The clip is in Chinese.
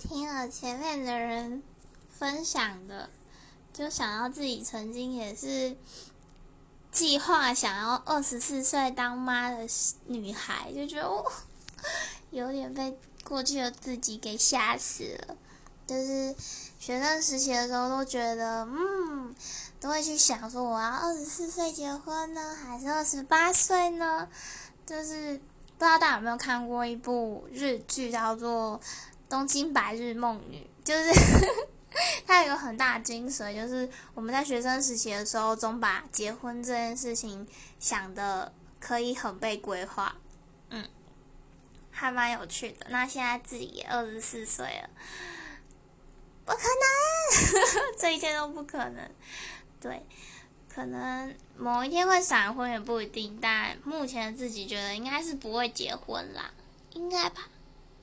听了前面的人分享的，就想到自己曾经也是计划想要二十四岁当妈的女孩，就觉得哦，有点被过去的自己给吓死了。就是学生时期的时候，都觉得嗯，都会去想说，我要二十四岁结婚呢，还是二十八岁呢？就是不知道大家有没有看过一部日剧，叫做《东京白日梦女》，就是 它有个很大的精髓，就是我们在学生时期的时候，总把结婚这件事情想的可以很被规划，嗯，还蛮有趣的。那现在自己也二十四岁了。不可能，这一切都不可能。对，可能某一天会闪婚也不一定，但目前自己觉得应该是不会结婚啦，应该吧。